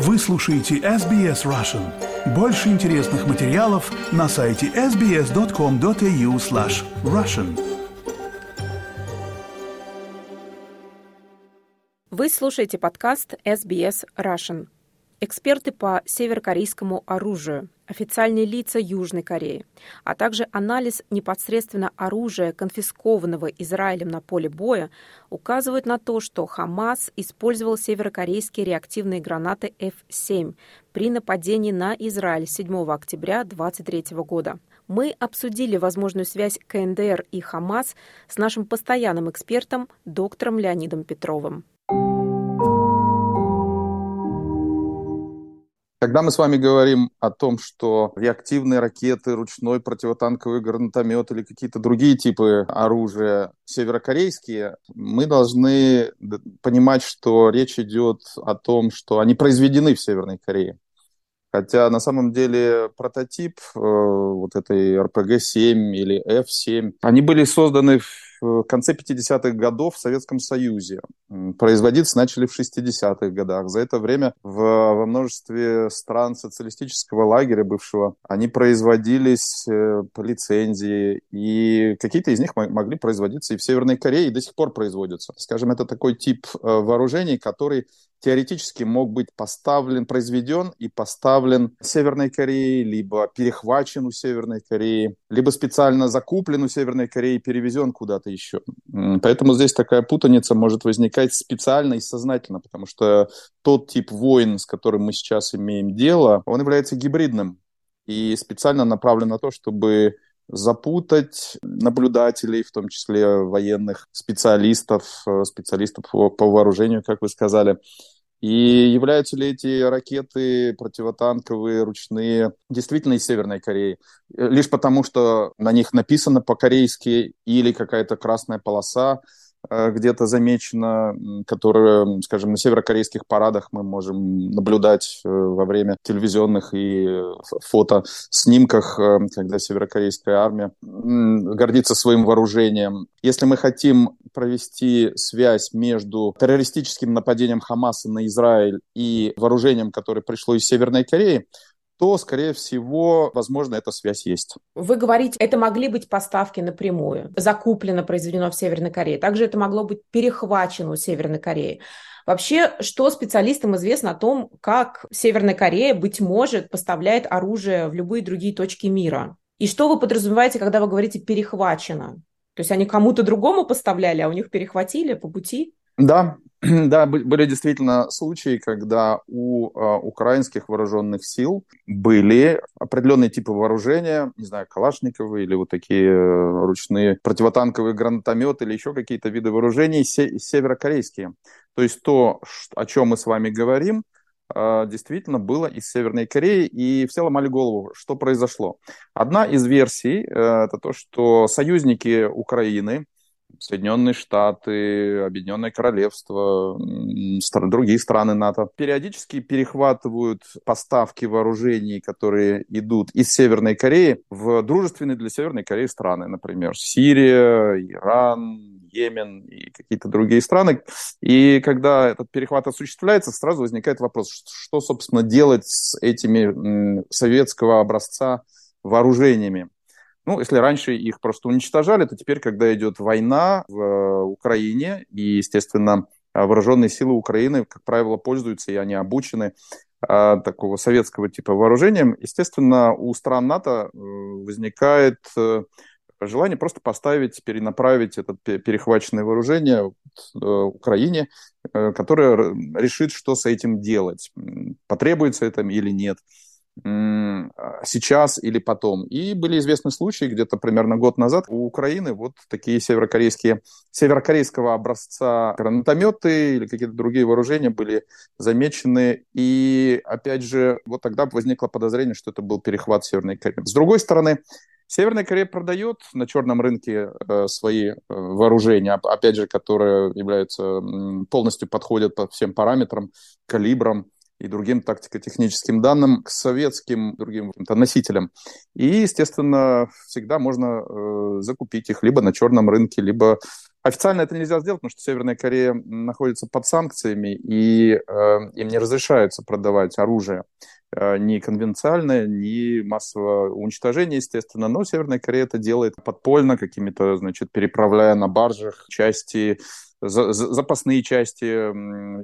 Вы слушаете SBS Russian. Больше интересных материалов на сайте sbs.com.au slash russian. Вы слушаете подкаст SBS Russian. Эксперты по северокорейскому оружию – официальные лица Южной Кореи, а также анализ непосредственно оружия, конфискованного Израилем на поле боя, указывают на то, что Хамас использовал северокорейские реактивные гранаты F-7 при нападении на Израиль 7 октября 2023 года. Мы обсудили возможную связь КНДР и Хамас с нашим постоянным экспертом, доктором Леонидом Петровым. Когда мы с вами говорим о том, что реактивные ракеты, ручной противотанковый гранатомет или какие-то другие типы оружия северокорейские, мы должны понимать, что речь идет о том, что они произведены в Северной Корее. Хотя на самом деле прототип э, вот этой RPG-7 или F-7, они были созданы в в конце 50-х годов в Советском Союзе. Производиться начали в 60-х годах. За это время в, во множестве стран социалистического лагеря бывшего они производились э, по лицензии, и какие-то из них могли производиться и в Северной Корее, и до сих пор производятся. Скажем, это такой тип э, вооружений, который теоретически мог быть поставлен, произведен и поставлен Северной Корее, либо перехвачен у Северной Кореи, либо специально закуплен у Северной Кореи и перевезен куда-то еще. Поэтому здесь такая путаница может возникать специально и сознательно, потому что тот тип войн, с которым мы сейчас имеем дело, он является гибридным и специально направлен на то, чтобы запутать наблюдателей, в том числе военных специалистов, э, специалистов по, по вооружению, как вы сказали. И являются ли эти ракеты противотанковые, ручные, действительно из Северной Кореи? Лишь потому, что на них написано по-корейски или какая-то красная полоса, где-то замечено, которое, скажем, на северокорейских парадах мы можем наблюдать э, во время телевизионных и э, фото снимках, когда северокорейская армия гордится своим вооружением. Если мы хотим провести связь между террористическим нападением Хамаса на Израиль и вооружением, которое пришло из Северной Кореи, то, скорее всего, возможно, эта связь есть. Вы говорите, это могли быть поставки напрямую, закуплено, произведено в Северной Корее. Также это могло быть перехвачено у Северной Кореи. Вообще, что специалистам известно о том, как Северная Корея, быть может, поставляет оружие в любые другие точки мира? И что вы подразумеваете, когда вы говорите «перехвачено»? То есть они кому-то другому поставляли, а у них перехватили по пути? Да, да, были действительно случаи, когда у э, украинских вооруженных сил были определенные типы вооружения, не знаю, калашниковые или вот такие э, ручные противотанковые гранатометы или еще какие-то виды вооружений се- северокорейские. То есть то, о чем мы с вами говорим, э, действительно было из Северной Кореи, и все ломали голову, что произошло. Одна из версий э, это то, что союзники Украины, Соединенные Штаты, Объединенное Королевство, другие страны НАТО периодически перехватывают поставки вооружений, которые идут из Северной Кореи в дружественные для Северной Кореи страны, например, Сирия, Иран, Йемен и какие-то другие страны. И когда этот перехват осуществляется, сразу возникает вопрос, что, собственно, делать с этими советского образца вооружениями. Ну, если раньше их просто уничтожали, то теперь, когда идет война в э, Украине, и, естественно, вооруженные силы Украины, как правило, пользуются, и они обучены а, такого советского типа вооружением, естественно, у стран НАТО э, возникает э, желание просто поставить, перенаправить это перехваченное вооружение Украине, которое решит, что с этим делать, потребуется это или нет сейчас или потом. И были известны случаи, где-то примерно год назад у Украины вот такие северокорейские, северокорейского образца гранатометы или какие-то другие вооружения были замечены. И опять же, вот тогда возникло подозрение, что это был перехват Северной Кореи. С другой стороны, Северная Корея продает на черном рынке э, свои э, вооружения, опять же, которые являются полностью подходят по всем параметрам, калибрам и другим тактико-техническим данным к советским другим носителям. И, естественно, всегда можно э, закупить их либо на черном рынке, либо Официально это нельзя сделать, потому что Северная Корея находится под санкциями, и э, им не разрешается продавать оружие э, ни конвенциальное, ни массового уничтожения, естественно. Но Северная Корея это делает подпольно, какими-то, значит, переправляя на баржах части запасные части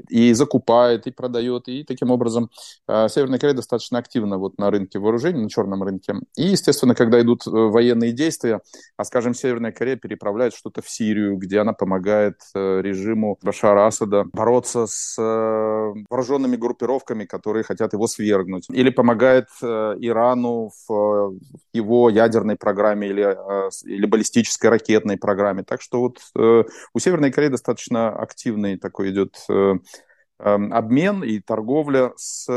и закупает, и продает, и таким образом а, Северная Корея достаточно активна вот на рынке вооружений, на черном рынке. И, естественно, когда идут э, военные действия, а, скажем, Северная Корея переправляет что-то в Сирию, где она помогает э, режиму Башара Асада бороться с э, вооруженными группировками, которые хотят его свергнуть, или помогает Ирану в его ядерной программе или, или баллистической ракетной программе. Так что вот у Северной Кореи достаточно активный такой идет э, эм, обмен и торговля с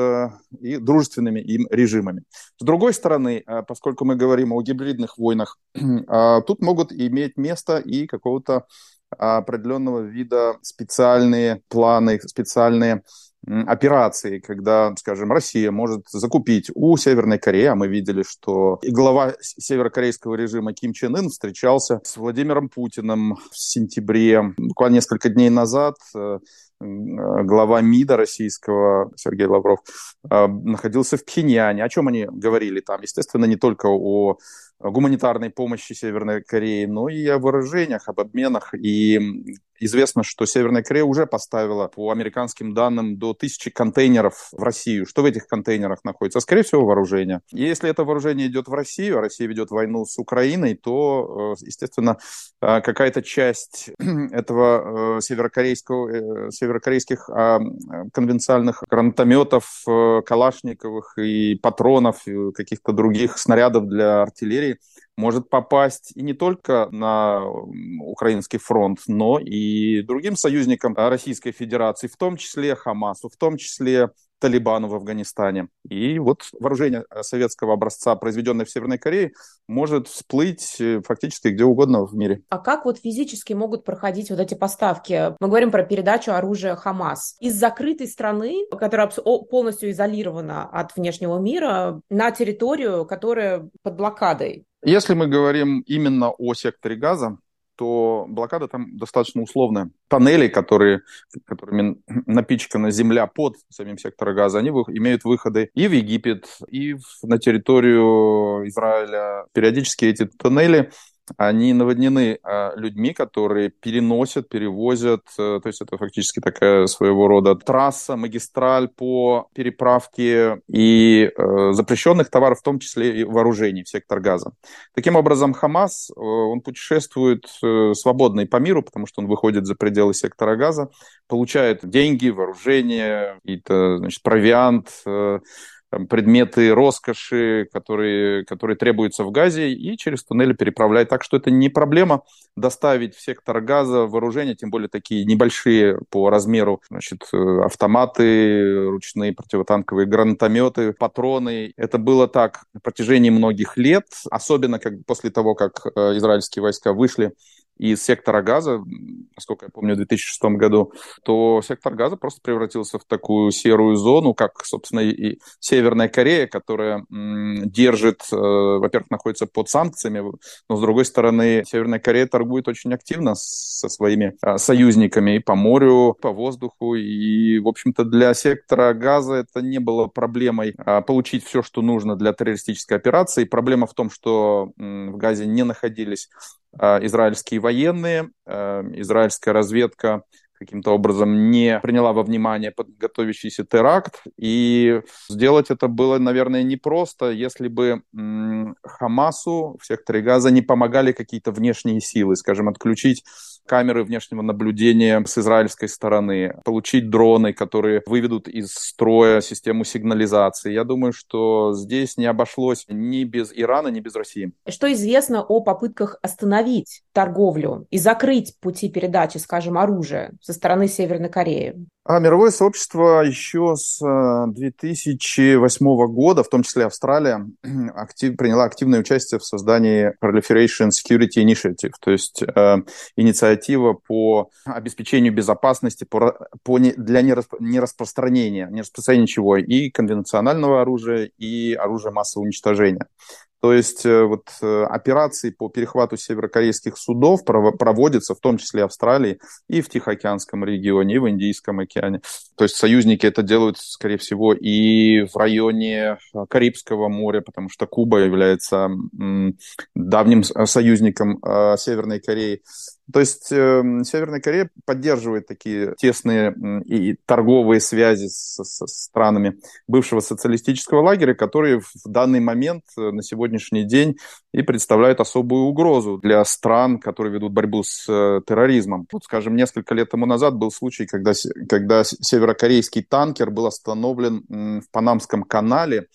и дружественными им режимами. С другой стороны, э, поскольку мы говорим о гибридных войнах, э, тут могут иметь место и какого-то определенного вида специальные планы, специальные операции, когда, скажем, Россия может закупить у Северной Кореи, а мы видели, что глава северокорейского режима Ким Чен Ын встречался с Владимиром Путиным в сентябре, буквально несколько дней назад, э, глава МИДа российского Сергей Лавров э, находился в Пхеньяне. О чем они говорили там? Естественно, не только о гуманитарной помощи Северной Корее, но и о вооружениях, об обменах. И Известно, что Северная Корея уже поставила, по американским данным, до тысячи контейнеров в Россию. Что в этих контейнерах находится? Скорее всего, вооружение. И если это вооружение идет в Россию, а Россия ведет войну с Украиной, то, э, естественно, э, какая-то часть этого э, северокорейского, северокорейских а, конвенциальных гранатометов, калашниковых и патронов, и каких-то других снарядов для артиллерии может попасть и не только на украинский фронт, но и другим союзникам Российской Федерации, в том числе Хамасу, в том числе Талибану в Афганистане. И вот вооружение советского образца, произведенное в Северной Корее, может всплыть э, фактически где угодно в мире. А как вот физически могут проходить вот эти поставки? Мы говорим про передачу оружия Хамас. Из закрытой страны, которая полностью изолирована от внешнего мира, на территорию, которая под блокадой. Если мы говорим именно о секторе газа, то блокада там достаточно условная. Тоннели, которые, которыми напичкана земля под самим сектором газа, они имеют выходы и в Египет, и в, на территорию Израиля. Периодически эти тоннели они наводнены а, людьми, которые переносят, перевозят, э, то есть это фактически такая своего рода трасса, магистраль по переправке и э, запрещенных товаров, в том числе и вооружений в сектор газа. Таким образом, Хамас, э, он путешествует свободно и по миру, потому что он выходит за пределы сектора газа, получает деньги, вооружение, какие-то, значит, провиант, там, предметы роскоши, которые, которые требуются в газе, и через туннели переправлять. Так что это не проблема доставить в сектор газа вооружения, тем более такие небольшие по размеру значит, э, автоматы, ручные противотанковые гранатометы, патроны. Это было так на протяжении многих лет, особенно как после того, как э, израильские войска вышли из сектора газа, насколько я помню, в 2006 году, то сектор газа просто превратился в такую серую зону, как, собственно, и Северная Корея, которая держит, э, во-первых, находится под санкциями, но, с другой стороны, Северная Корея торгует очень активно со своими э, союзниками и по морю, по воздуху, и, в общем-то, для сектора газа это не было проблемой а, получить все, что нужно для террористической операции. Проблема в том, что в газе не находились а, израильские военные, а, израильская разведка каким-то образом не приняла во внимание готовящийся теракт. И сделать это было, наверное, непросто, если бы Хамасу в секторе Газа не помогали какие-то внешние силы, скажем, отключить камеры внешнего наблюдения с израильской стороны, получить дроны, которые выведут из строя систему сигнализации. Я думаю, что здесь не обошлось ни без Ирана, ни без России. Что известно о попытках остановить торговлю и закрыть пути передачи, скажем, оружия со стороны Северной Кореи? А мировое сообщество еще с 2008 э, года, в том числе Австралия, актив, приняла активное участие в создании Proliferation Security Initiative, то есть э, инициатива по обеспечению безопасности по, по для нераспространения, не распространения ничего, и конвенционального оружия, и оружия массового уничтожения. То есть э, вот э, операции по перехвату северокорейских судов проводятся в том числе Австралии и в Тихоокеанском регионе, и в Индийском океане. То есть союзники это делают, скорее всего, и в районе э, Карибского моря, потому что Куба является давним союзником Северной Кореи. То есть э, Северная Корея поддерживает такие тесные и торговые связи с, с странами бывшего социалистического лагеря, которые в данный момент, э, на сегодняшний день, и представляют особую угрозу для стран, которые ведут борьбу с э, терроризмом. Вот, скажем, несколько лет тому назад был случай, когда, когда северокорейский танкер был остановлен в Панамском канале,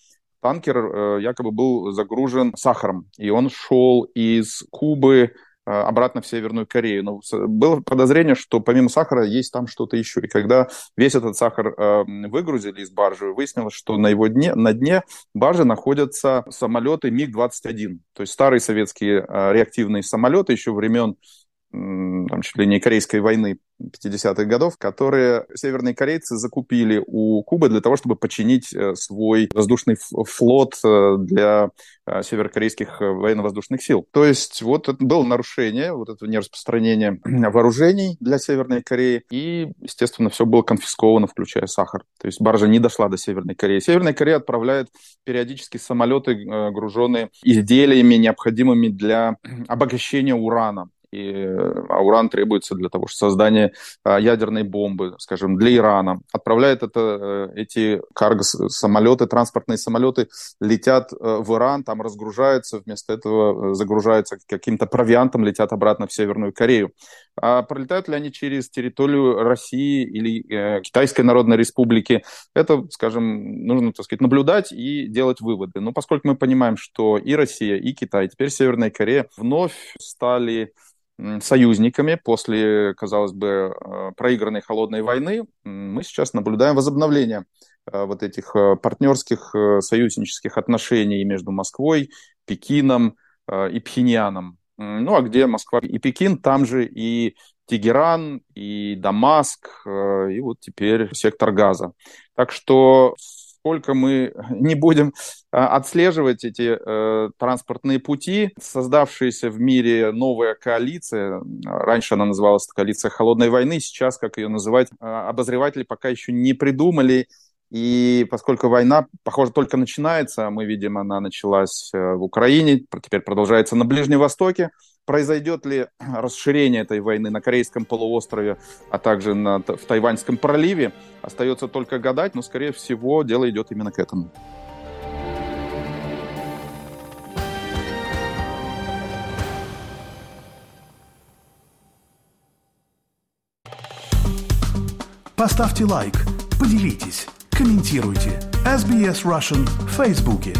танкер э, якобы был загружен сахаром, и он шел из Кубы обратно в Северную Корею. Но было подозрение, что помимо сахара есть там что-то еще. И когда весь этот сахар э, выгрузили из баржи, выяснилось, что на его дне, на дне баржи находятся самолеты МиГ-21. То есть старые советские э, реактивные самолеты еще времен там, чуть ли не Корейской войны 50-х годов, которые северные корейцы закупили у Кубы для того, чтобы починить э, свой воздушный флот э, для э, северокорейских военно-воздушных сил. То есть вот это было нарушение, вот это нераспространение вооружений для Северной Кореи, и, естественно, все было конфисковано, включая сахар. То есть баржа не дошла до Северной Кореи. Северная Корея отправляет периодически самолеты, груженные изделиями, необходимыми для обогащения урана и, а уран требуется для того, что создание а, ядерной бомбы, скажем, для Ирана. Отправляет это, э, эти карго-самолеты, транспортные самолеты летят э, в Иран, там разгружаются, вместо этого э, загружаются каким-то провиантом, летят обратно в Северную Корею. А пролетают ли они через территорию России или э, Китайской Народной Республики? Это, скажем, нужно, так сказать, наблюдать и делать выводы. Но поскольку мы понимаем, что и Россия, и Китай, теперь Северная Корея вновь стали союзниками после, казалось бы, э, проигранной холодной войны, мы сейчас наблюдаем возобновление э, вот этих э, партнерских союзнических отношений между Москвой, Пекином и Пхеньяном. Ну, а где Москва и Пекин, там же и Тегеран, и Дамаск, и вот теперь сектор газа. Так что сколько мы не будем а, отслеживать эти э, транспортные пути, создавшаяся в мире новая коалиция, раньше она называлась коалиция холодной войны, сейчас, как ее называть, а, обозреватели пока еще не придумали, и поскольку война, похоже, только начинается, мы видим, она началась э, в Украине, теперь продолжается на Ближнем Востоке, произойдет ли расширение этой войны на Корейском полуострове, а также на, в Тайваньском проливе, остается только гадать, но, скорее всего, дело идет именно к этому. Поставьте лайк, поделитесь комментируйте. SBS Russian в Фейсбуке.